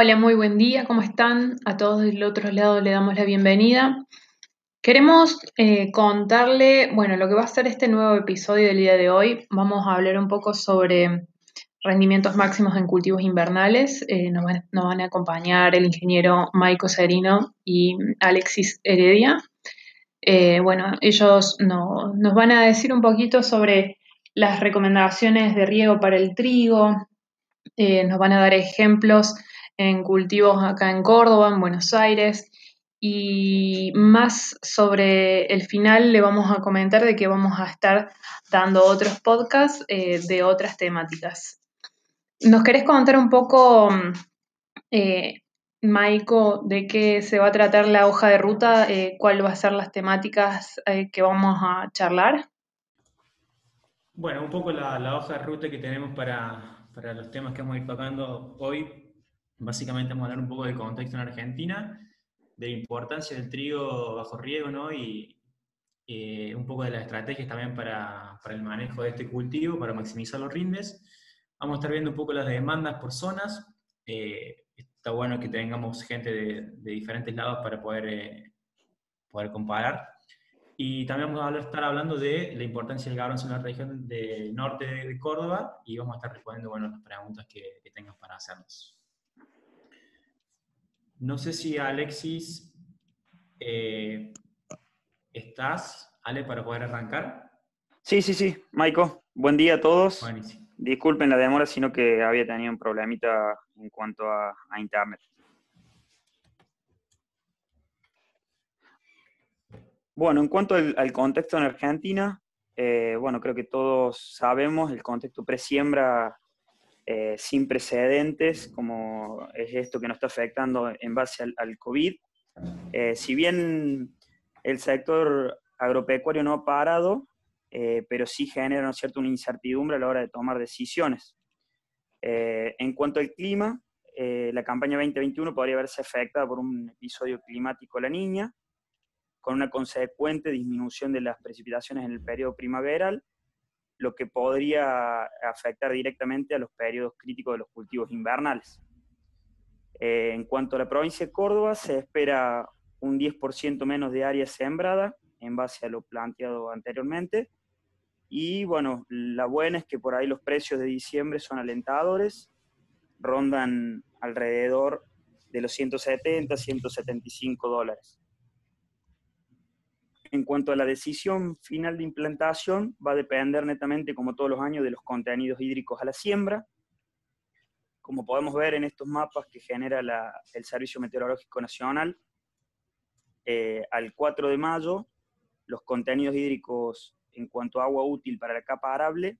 Hola, muy buen día, ¿cómo están? A todos del otro lado le damos la bienvenida. Queremos eh, contarle, bueno, lo que va a ser este nuevo episodio del día de hoy. Vamos a hablar un poco sobre rendimientos máximos en cultivos invernales. Eh, nos, van, a acompañar el ingeniero Maico Serino y Alexis Heredia. Eh, bueno, ellos nos van a decir un poquito sobre las recomendaciones de riego para el trigo, nos van a dar ejemplos en cultivos acá en Córdoba, en Buenos Aires. Y más sobre el final le vamos a comentar de que vamos a estar dando otros podcasts eh, de otras temáticas. ¿Nos querés contar un poco, eh, Maiko, de qué se va a tratar la hoja de ruta? Eh, ¿Cuáles van a ser las temáticas eh, que vamos a charlar? Bueno, un poco la, hoja de ruta que tenemos para, para los temas que vamos a ir tocando hoy Básicamente vamos a hablar un poco del contexto en Argentina, de la importancia del trigo bajo riego, ¿no? Y un poco de las estrategias también para, para, el manejo de este cultivo, para maximizar los rindes. Vamos a estar viendo un poco las demandas por zonas. Eh, está bueno que tengamos gente de, de diferentes lados para poder, eh, poder comparar. Y también vamos a estar hablando de la importancia del garbanzo en la región del norte de Córdoba y vamos a estar respondiendo bueno, las preguntas que, que tengas para hacernos. No sé si Alexis eh, estás, Ale, para poder arrancar. Sí, sí, sí, Maiko. Buen día a todos. Disculpen la demora, sino que había tenido un problemita en cuanto a, internet. Bueno, en cuanto al, contexto en Argentina, eh, bueno, creo que todos sabemos el contexto presiembra eh, sin precedentes, como es esto que nos está afectando en base al, COVID. Eh, si bien el sector agropecuario no ha parado, eh, pero sí genera ¿no cierto? una incertidumbre a la hora de tomar decisiones. en cuanto al clima, la campaña 2021 podría verse afectada por un episodio climático La Niña, con una consecuente disminución de las precipitaciones en el periodo primaveral lo que podría afectar directamente a los periodos críticos de los cultivos invernales. Eh, en cuanto a la provincia de Córdoba, se espera un 10% menos de área sembrada en base a lo planteado anteriormente. Y bueno, la buena es que por ahí los precios de diciembre son alentadores, rondan alrededor de los 170, 175 dólares. En cuanto a la decisión final de implantación, va a depender netamente, como todos los años, de los contenidos hídricos a la siembra. Como podemos ver en estos mapas que genera el Servicio Meteorológico Nacional, eh, al 4 de mayo, los contenidos hídricos en cuanto a agua útil para la capa arable,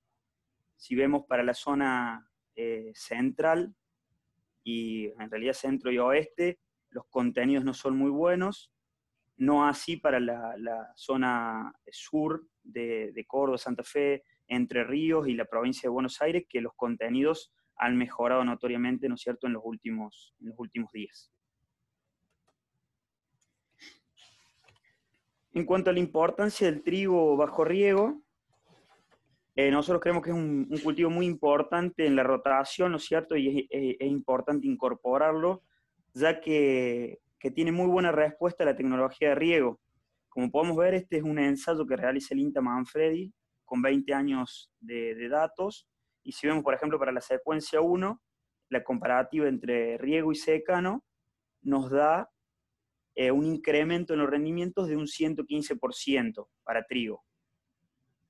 si vemos para la zona eh, central y en realidad centro y oeste, los contenidos no son muy buenos, no así para la, zona sur de, Córdoba, Santa Fe, Entre Ríos y la provincia de Buenos Aires, que los contenidos han mejorado notoriamente, ¿no es cierto?, en los últimos, en los últimos días. En cuanto a la importancia del trigo bajo riego, eh, nosotros creemos que es un, cultivo muy importante en la rotación, ¿no es cierto? Y es importante incorporarlo, ya que que tiene muy buena respuesta a la tecnología de riego. Como podemos ver, este es un ensayo que realiza el INTA Manfredi con 20 años de, datos. Y si vemos, por ejemplo, para la secuencia 1, la comparativa entre riego y secano nos da eh, un incremento en los rendimientos de un 115% para trigo,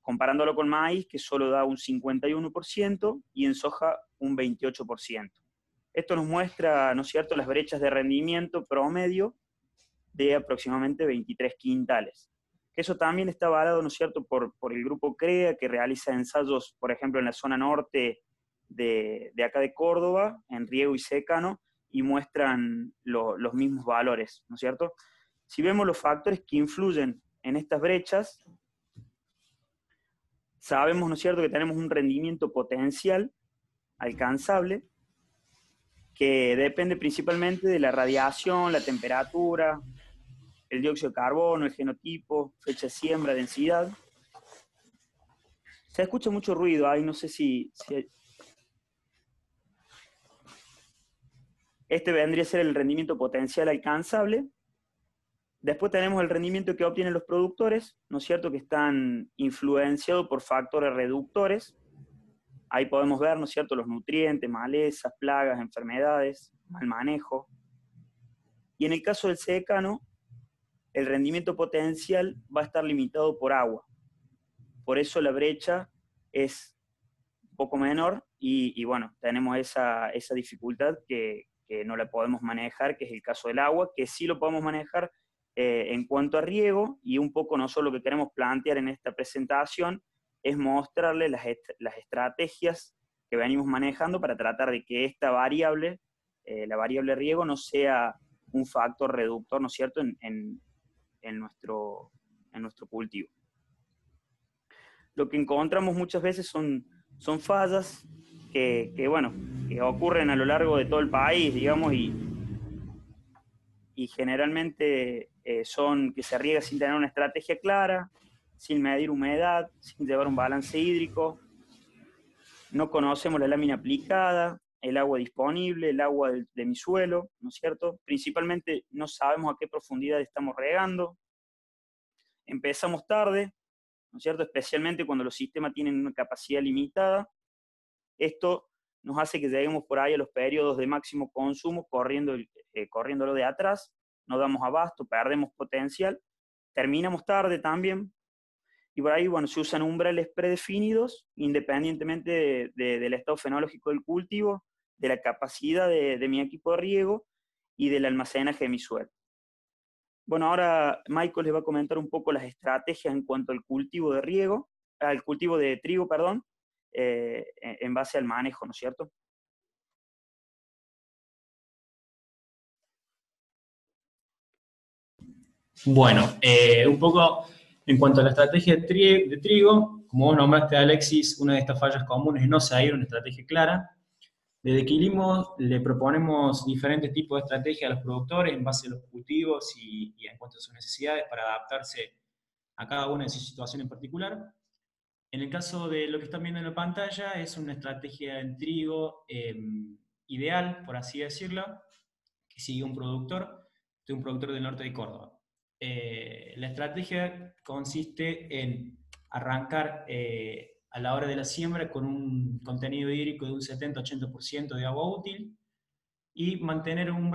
comparándolo con maíz, que solo da un 51%, y en soja un 28%. Esto nos muestra, ¿no es cierto?, las brechas de rendimiento promedio de aproximadamente 23 quintales. Eso también está avalado, ¿no es cierto?, por, el grupo CREA, que realiza ensayos, por ejemplo, en la zona norte de, acá de Córdoba, en riego y secano, y muestran los mismos valores, ¿no es cierto? Si vemos los factores que influyen en estas brechas, sabemos, ¿no es cierto?, que tenemos un rendimiento potencial alcanzable que depende principalmente de la radiación, la temperatura, el dióxido de carbono, el genotipo, fecha de siembra, densidad. Se escucha mucho ruido ahí, no sé si... Este vendría a ser el rendimiento potencial alcanzable. Después tenemos el rendimiento que obtienen los productores, ¿no es cierto?, que están influenciados por factores reductores. Ahí podemos ver, ¿no es cierto?, los nutrientes, malezas, plagas, enfermedades, mal manejo. Y en el caso del secano, el rendimiento potencial va a estar limitado por agua. Por eso la brecha es un poco menor y, bueno, tenemos esa, esa dificultad que, que, no la podemos manejar, que es el caso del agua, que sí lo podemos manejar eh, en cuanto a riego y un poco nosotros lo que queremos plantear en esta presentación es mostrarle las, las estrategias que venimos manejando para tratar de que esta variable, eh, la variable riego, no sea un factor reductor, ¿no es cierto?, en, en, en, nuestro, en nuestro cultivo. Lo que encontramos muchas veces son, son fallas que, que, bueno, que ocurren a lo largo de todo el país, digamos, y, y generalmente eh, son que se riega sin tener una estrategia clara, sin medir humedad, sin llevar un balance hídrico, no conocemos la lámina aplicada, el agua disponible, el agua de, mi suelo, ¿no es cierto? Principalmente no sabemos a qué profundidad estamos regando. Empezamos tarde, ¿no es cierto? Especialmente cuando los sistemas tienen una capacidad limitada. Esto nos hace que lleguemos por ahí a los periodos de máximo consumo corriendo, eh, corriéndolo de atrás, no damos abasto, perdemos potencial, terminamos tarde también, y por ahí, bueno, se usan umbrales predefinidos, independientemente de, de, del estado fenológico del cultivo, de la capacidad de, de, mi equipo de riego y del almacenaje de mi suelo. Bueno, ahora Michael les va a comentar un poco las estrategias en cuanto al cultivo de riego, al cultivo de trigo, perdón, eh, en base al manejo, ¿no es cierto? Bueno, eh, un poco en cuanto a la estrategia de, tri de, trigo, como vos nombraste, Alexis, una de estas fallas comunes es no seguir una estrategia clara. Desde Quilimos le proponemos diferentes tipos de estrategias a los productores en base a los cultivos y, en cuanto a sus necesidades para adaptarse a cada una de sus situaciones en particular. En el caso de lo que están viendo en la pantalla, es una estrategia en trigo eh, ideal, por así decirlo, que sigue un productor, de un productor del norte de Córdoba. Eh, la estrategia consiste en arrancar eh, a la hora de la siembra con un contenido hídrico de un 70-80% de agua útil y mantener un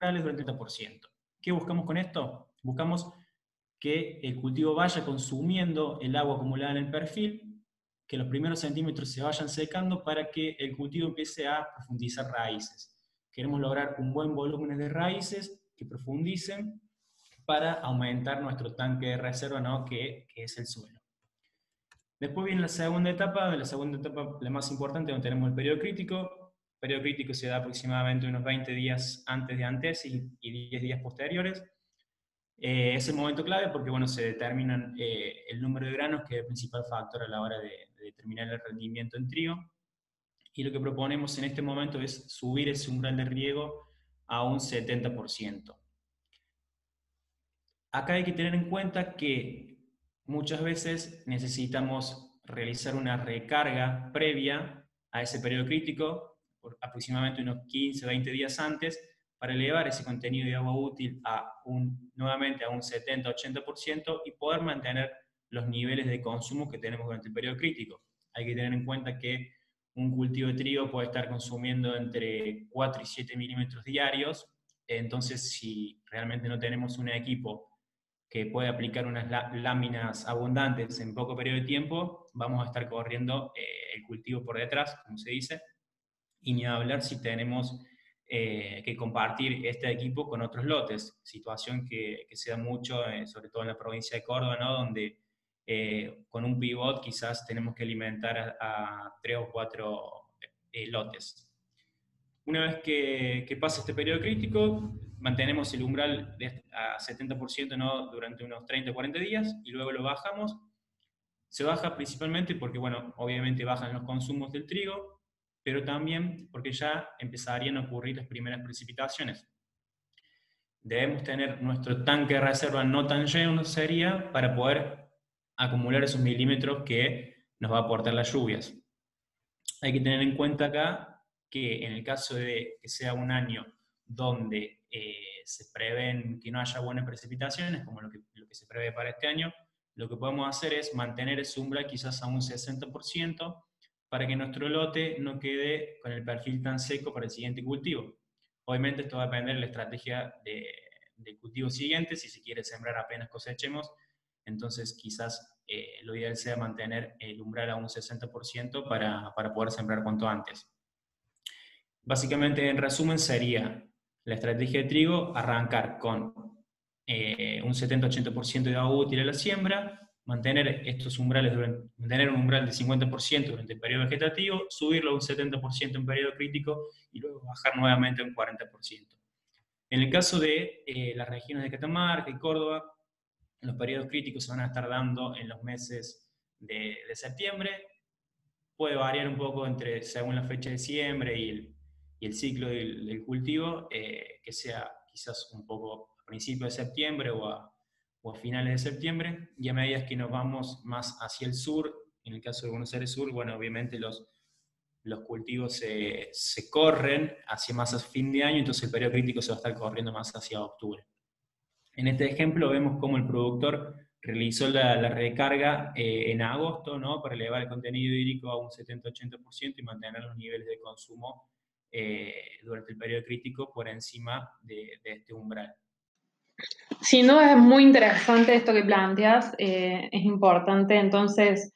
durante el 30%. ¿Qué buscamos con esto? Buscamos que el cultivo vaya consumiendo el agua acumulada en el perfil, que los primeros centímetros se vayan secando para que el cultivo empiece a profundizar raíces. Queremos lograr un buen volumen de raíces que profundicen para aumentar nuestro tanque de reserva, ¿no? que, que es el suelo. Después viene la segunda etapa, la segunda etapa la más importante, donde tenemos el periodo crítico. El periodo crítico se da aproximadamente unos 20 días antes de antes y, y 10 días posteriores. Eh, es el momento clave porque bueno, se determinan eh, el número de granos, que es el principal factor a la hora de, de, determinar el rendimiento en trigo. Y lo que proponemos en este momento es subir ese umbral de riego a un 70%. Acá hay que tener en cuenta que muchas veces necesitamos realizar una recarga previa a ese periodo crítico, aproximadamente unos 15, 20 días antes, para elevar ese contenido de agua útil a un, nuevamente a un 70-80% y poder mantener los niveles de consumo que tenemos durante el periodo crítico. Hay que tener en cuenta que un cultivo de trigo puede estar consumiendo entre 4 y 7 milímetros diarios, entonces si realmente no tenemos un equipo que puede aplicar unas láminas abundantes en poco periodo de tiempo, vamos a estar corriendo eh, el cultivo por detrás, como se dice, y ni hablar si tenemos eh, que compartir este equipo con otros lotes, situación que, que se da mucho, eh, sobre todo en la provincia de Córdoba, ¿no? donde eh, con un pivot quizás tenemos que alimentar a, a tres o cuatro eh, lotes. Una vez que, que pasa este periodo crítico, mantenemos el umbral de, a 70% ¿no? durante unos 30 o 40 días y luego lo bajamos. Se baja principalmente porque, bueno, obviamente bajan los consumos del trigo, pero también porque ya empezarían a ocurrir las primeras precipitaciones. Debemos tener nuestro tanque de reserva no tan lleno sería para poder acumular esos milímetros que nos va a aportar las lluvias. Hay que tener en cuenta acá que en el caso de que sea un año donde eh, se prevén que no haya buenas precipitaciones, como lo que, lo que se prevé para este año, lo que podemos hacer es mantener ese umbral quizás a un 60% para que nuestro lote no quede con el perfil tan seco para el siguiente cultivo. Obviamente esto va a depender de la estrategia de, del cultivo siguiente, si se quiere sembrar apenas cosechemos, entonces quizás eh, lo ideal sea mantener el umbral a un 60% para, para poder sembrar cuanto antes. Básicamente, en resumen, sería la estrategia de trigo, arrancar con eh, un 70-80% de agua útil a la siembra, mantener estos umbrales, mantener un umbral de 50% durante el periodo vegetativo, subirlo a un 70% en periodo crítico y luego bajar nuevamente a un 40%. En el caso de eh, las regiones de Catamarca y Córdoba, los periodos críticos se van a estar dando en los meses de, septiembre. Puede variar un poco entre, según la fecha de siembra y el, ciclo del, cultivo, eh, que sea quizás un poco a principios de septiembre o a, finales de septiembre, y a medida que nos vamos más hacia el sur, en el caso de Buenos Aires Sur, bueno, obviamente los, los cultivos se, se corren hacia más a fin de año, entonces el periodo crítico se va a estar corriendo más hacia octubre. En este ejemplo vemos cómo el productor realizó la, recarga eh, en agosto ¿no? para elevar el contenido hídrico a un 70-80% y mantener los niveles de consumo eh, durante el periodo crítico por encima de, este umbral. Sin duda es muy interesante esto que planteas. Eh, es importante entonces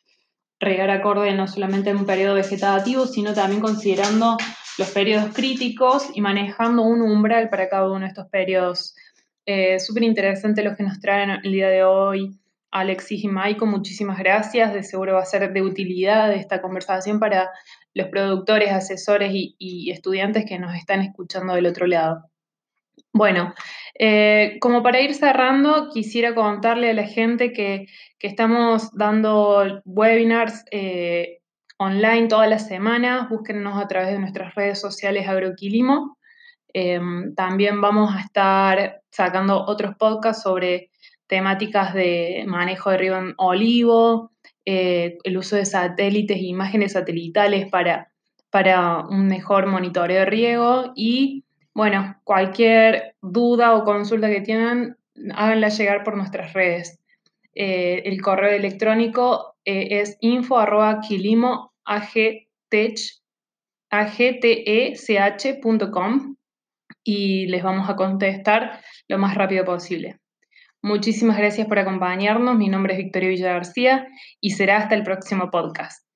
regar acorde no solamente en un periodo vegetativo, sino también considerando los periodos críticos y manejando un umbral para cada uno de estos periodos. Eh, Súper interesante lo que nos traen el día de hoy Alexis y Maiko. Muchísimas gracias. De seguro va a ser de utilidad esta conversación para los productores, asesores y, estudiantes que nos están escuchando del otro lado. Bueno, eh, como para ir cerrando, quisiera contarle a la gente que, estamos dando webinars eh, online todas las semanas. Búsquennos a través de nuestras redes sociales Agroquilimo. Em, también vamos a estar sacando otros podcasts sobre temáticas de manejo de río en olivo, eh, el uso de satélites e imágenes satelitales para, para un mejor monitoreo de riego y, bueno, cualquier duda o consulta que tengan, háganla llegar por nuestras redes. Eh, el correo electrónico eh, es info arroba y les vamos a contestar lo más rápido posible. Muchísimas gracias por acompañarnos. Mi nombre es Victoria Villa García y será hasta el próximo podcast.